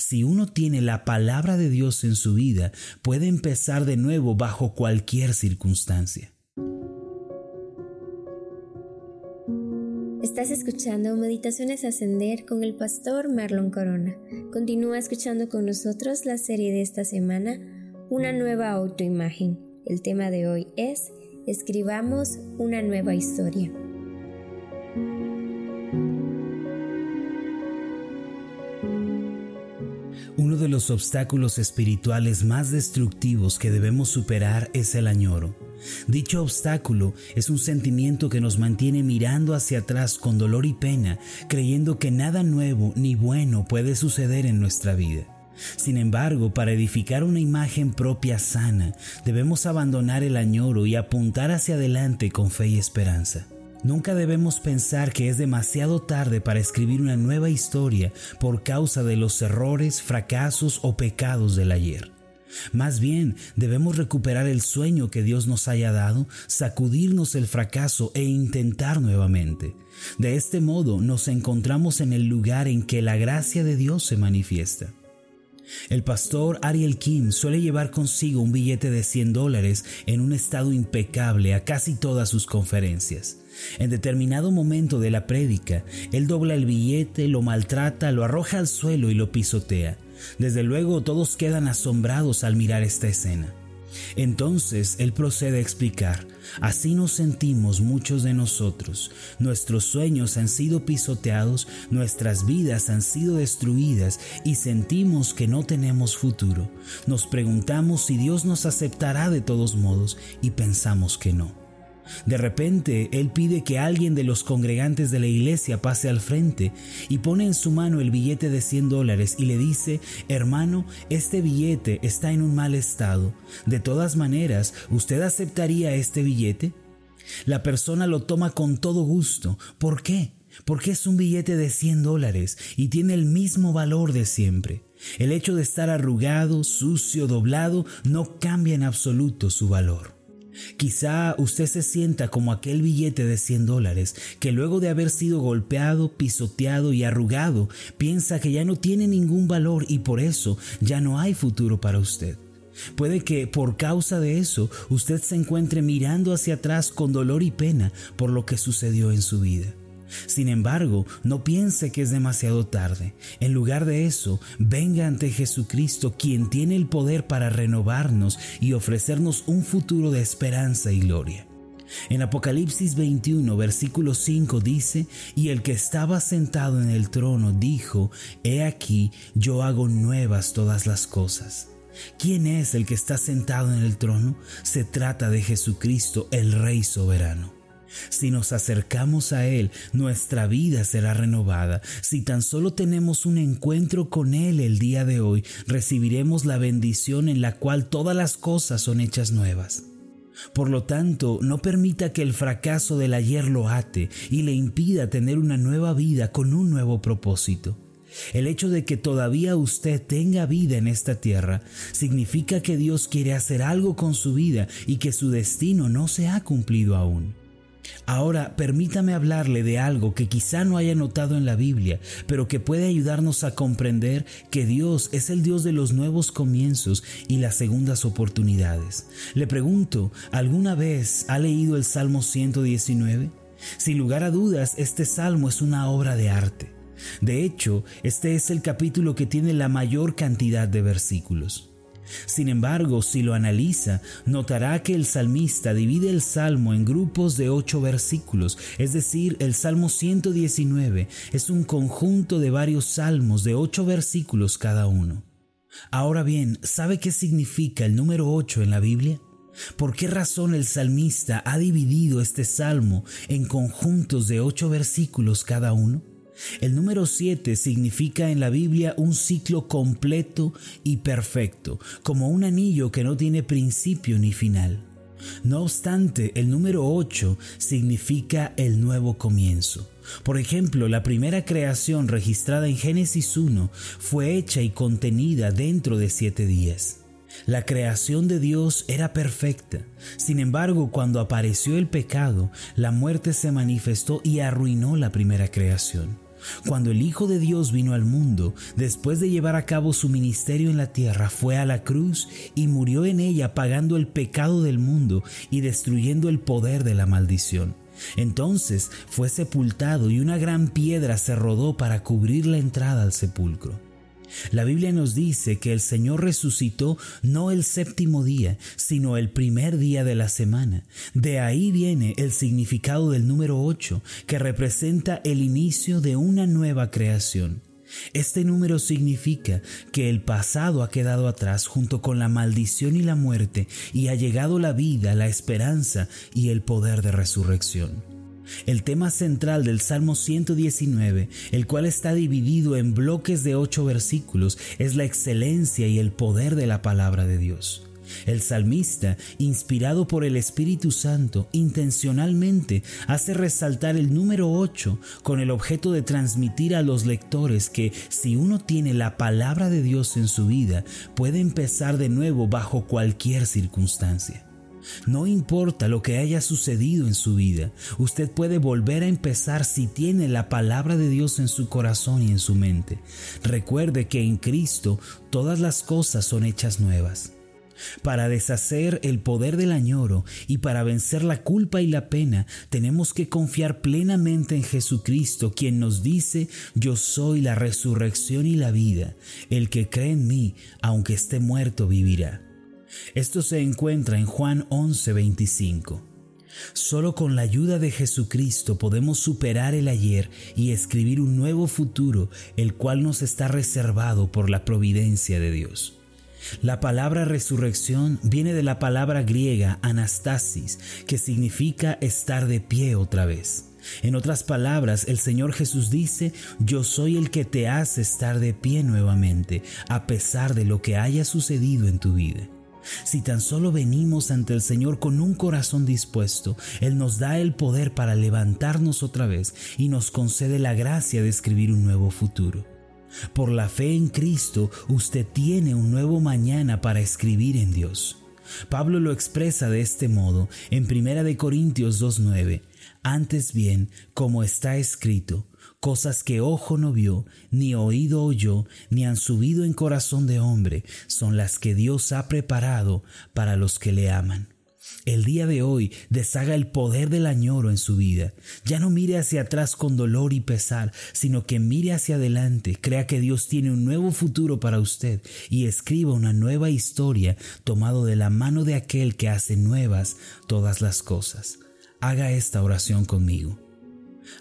si uno tiene la palabra de Dios en su vida, puede empezar de nuevo bajo cualquier circunstancia. Estás escuchando Meditaciones Ascender con el pastor Marlon Corona. Continúa escuchando con nosotros la serie de esta semana, Una nueva autoimagen. El tema de hoy es Escribamos una nueva historia. Uno de los obstáculos espirituales más destructivos que debemos superar es el añoro. Dicho obstáculo es un sentimiento que nos mantiene mirando hacia atrás con dolor y pena, creyendo que nada nuevo ni bueno puede suceder en nuestra vida. Sin embargo, para edificar una imagen propia sana, debemos abandonar el añoro y apuntar hacia adelante con fe y esperanza. Nunca debemos pensar que es demasiado tarde para escribir una nueva historia por causa de los errores, fracasos o pecados del ayer. Más bien, debemos recuperar el sueño que Dios nos haya dado, sacudirnos el fracaso e intentar nuevamente. De este modo nos encontramos en el lugar en que la gracia de Dios se manifiesta. El pastor Ariel Kim suele llevar consigo un billete de 100 dólares en un estado impecable a casi todas sus conferencias. En determinado momento de la prédica, él dobla el billete, lo maltrata, lo arroja al suelo y lo pisotea. Desde luego todos quedan asombrados al mirar esta escena. Entonces él procede a explicar, así nos sentimos muchos de nosotros, nuestros sueños han sido pisoteados, nuestras vidas han sido destruidas y sentimos que no tenemos futuro. Nos preguntamos si Dios nos aceptará de todos modos y pensamos que no. De repente, él pide que alguien de los congregantes de la iglesia pase al frente y pone en su mano el billete de 100 dólares y le dice, hermano, este billete está en un mal estado. De todas maneras, ¿usted aceptaría este billete? La persona lo toma con todo gusto. ¿Por qué? Porque es un billete de 100 dólares y tiene el mismo valor de siempre. El hecho de estar arrugado, sucio, doblado, no cambia en absoluto su valor. Quizá usted se sienta como aquel billete de 100 dólares que luego de haber sido golpeado, pisoteado y arrugado, piensa que ya no tiene ningún valor y por eso ya no hay futuro para usted. Puede que por causa de eso usted se encuentre mirando hacia atrás con dolor y pena por lo que sucedió en su vida. Sin embargo, no piense que es demasiado tarde. En lugar de eso, venga ante Jesucristo, quien tiene el poder para renovarnos y ofrecernos un futuro de esperanza y gloria. En Apocalipsis 21, versículo 5 dice, y el que estaba sentado en el trono dijo, He aquí, yo hago nuevas todas las cosas. ¿Quién es el que está sentado en el trono? Se trata de Jesucristo, el Rey soberano. Si nos acercamos a Él, nuestra vida será renovada. Si tan solo tenemos un encuentro con Él el día de hoy, recibiremos la bendición en la cual todas las cosas son hechas nuevas. Por lo tanto, no permita que el fracaso del ayer lo ate y le impida tener una nueva vida con un nuevo propósito. El hecho de que todavía usted tenga vida en esta tierra significa que Dios quiere hacer algo con su vida y que su destino no se ha cumplido aún. Ahora permítame hablarle de algo que quizá no haya notado en la Biblia, pero que puede ayudarnos a comprender que Dios es el Dios de los nuevos comienzos y las segundas oportunidades. Le pregunto, ¿alguna vez ha leído el Salmo 119? Sin lugar a dudas, este salmo es una obra de arte. De hecho, este es el capítulo que tiene la mayor cantidad de versículos. Sin embargo, si lo analiza, notará que el salmista divide el salmo en grupos de ocho versículos, es decir, el Salmo 119 es un conjunto de varios salmos de ocho versículos cada uno. Ahora bien, ¿sabe qué significa el número ocho en la Biblia? ¿Por qué razón el salmista ha dividido este salmo en conjuntos de ocho versículos cada uno? El número 7 significa en la Biblia un ciclo completo y perfecto, como un anillo que no tiene principio ni final. No obstante, el número 8 significa el nuevo comienzo. Por ejemplo, la primera creación registrada en Génesis 1 fue hecha y contenida dentro de siete días. La creación de Dios era perfecta. Sin embargo, cuando apareció el pecado, la muerte se manifestó y arruinó la primera creación. Cuando el Hijo de Dios vino al mundo, después de llevar a cabo su ministerio en la tierra, fue a la cruz y murió en ella pagando el pecado del mundo y destruyendo el poder de la maldición. Entonces fue sepultado y una gran piedra se rodó para cubrir la entrada al sepulcro. La Biblia nos dice que el Señor resucitó no el séptimo día, sino el primer día de la semana. De ahí viene el significado del número 8, que representa el inicio de una nueva creación. Este número significa que el pasado ha quedado atrás junto con la maldición y la muerte y ha llegado la vida, la esperanza y el poder de resurrección. El tema central del Salmo 119, el cual está dividido en bloques de ocho versículos, es la excelencia y el poder de la palabra de Dios. El salmista, inspirado por el Espíritu Santo, intencionalmente hace resaltar el número 8 con el objeto de transmitir a los lectores que si uno tiene la palabra de Dios en su vida, puede empezar de nuevo bajo cualquier circunstancia. No importa lo que haya sucedido en su vida, usted puede volver a empezar si tiene la palabra de Dios en su corazón y en su mente. Recuerde que en Cristo todas las cosas son hechas nuevas. Para deshacer el poder del añoro y para vencer la culpa y la pena, tenemos que confiar plenamente en Jesucristo, quien nos dice, yo soy la resurrección y la vida. El que cree en mí, aunque esté muerto, vivirá. Esto se encuentra en Juan 11:25. Solo con la ayuda de Jesucristo podemos superar el ayer y escribir un nuevo futuro, el cual nos está reservado por la providencia de Dios. La palabra resurrección viene de la palabra griega anastasis, que significa estar de pie otra vez. En otras palabras, el Señor Jesús dice, yo soy el que te hace estar de pie nuevamente, a pesar de lo que haya sucedido en tu vida. Si tan solo venimos ante el Señor con un corazón dispuesto, Él nos da el poder para levantarnos otra vez y nos concede la gracia de escribir un nuevo futuro. Por la fe en Cristo, usted tiene un nuevo mañana para escribir en Dios. Pablo lo expresa de este modo en 1 Corintios 2.9. Antes bien, como está escrito, cosas que ojo no vio, ni oído oyó, ni han subido en corazón de hombre, son las que Dios ha preparado para los que le aman. El día de hoy deshaga el poder del añoro en su vida. Ya no mire hacia atrás con dolor y pesar, sino que mire hacia adelante, crea que Dios tiene un nuevo futuro para usted y escriba una nueva historia tomado de la mano de aquel que hace nuevas todas las cosas. Haga esta oración conmigo.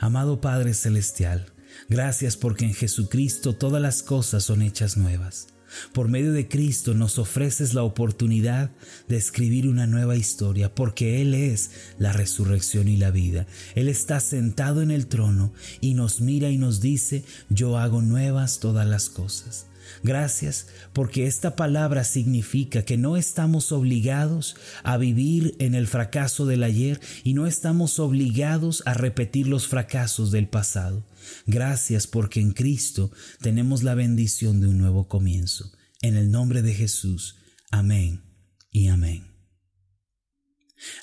Amado Padre Celestial, gracias porque en Jesucristo todas las cosas son hechas nuevas. Por medio de Cristo nos ofreces la oportunidad de escribir una nueva historia, porque Él es la resurrección y la vida. Él está sentado en el trono y nos mira y nos dice, yo hago nuevas todas las cosas. Gracias porque esta palabra significa que no estamos obligados a vivir en el fracaso del ayer y no estamos obligados a repetir los fracasos del pasado. Gracias porque en Cristo tenemos la bendición de un nuevo comienzo. En el nombre de Jesús. Amén y amén.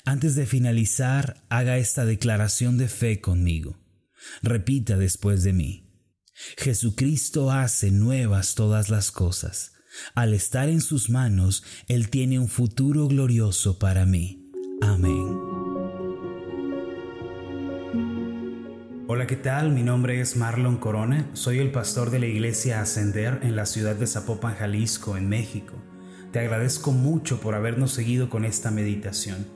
Antes de finalizar, haga esta declaración de fe conmigo. Repita después de mí. Jesucristo hace nuevas todas las cosas. Al estar en sus manos, Él tiene un futuro glorioso para mí. Amén. Hola, ¿qué tal? Mi nombre es Marlon Corona. Soy el pastor de la iglesia Ascender en la ciudad de Zapopan, Jalisco, en México. Te agradezco mucho por habernos seguido con esta meditación.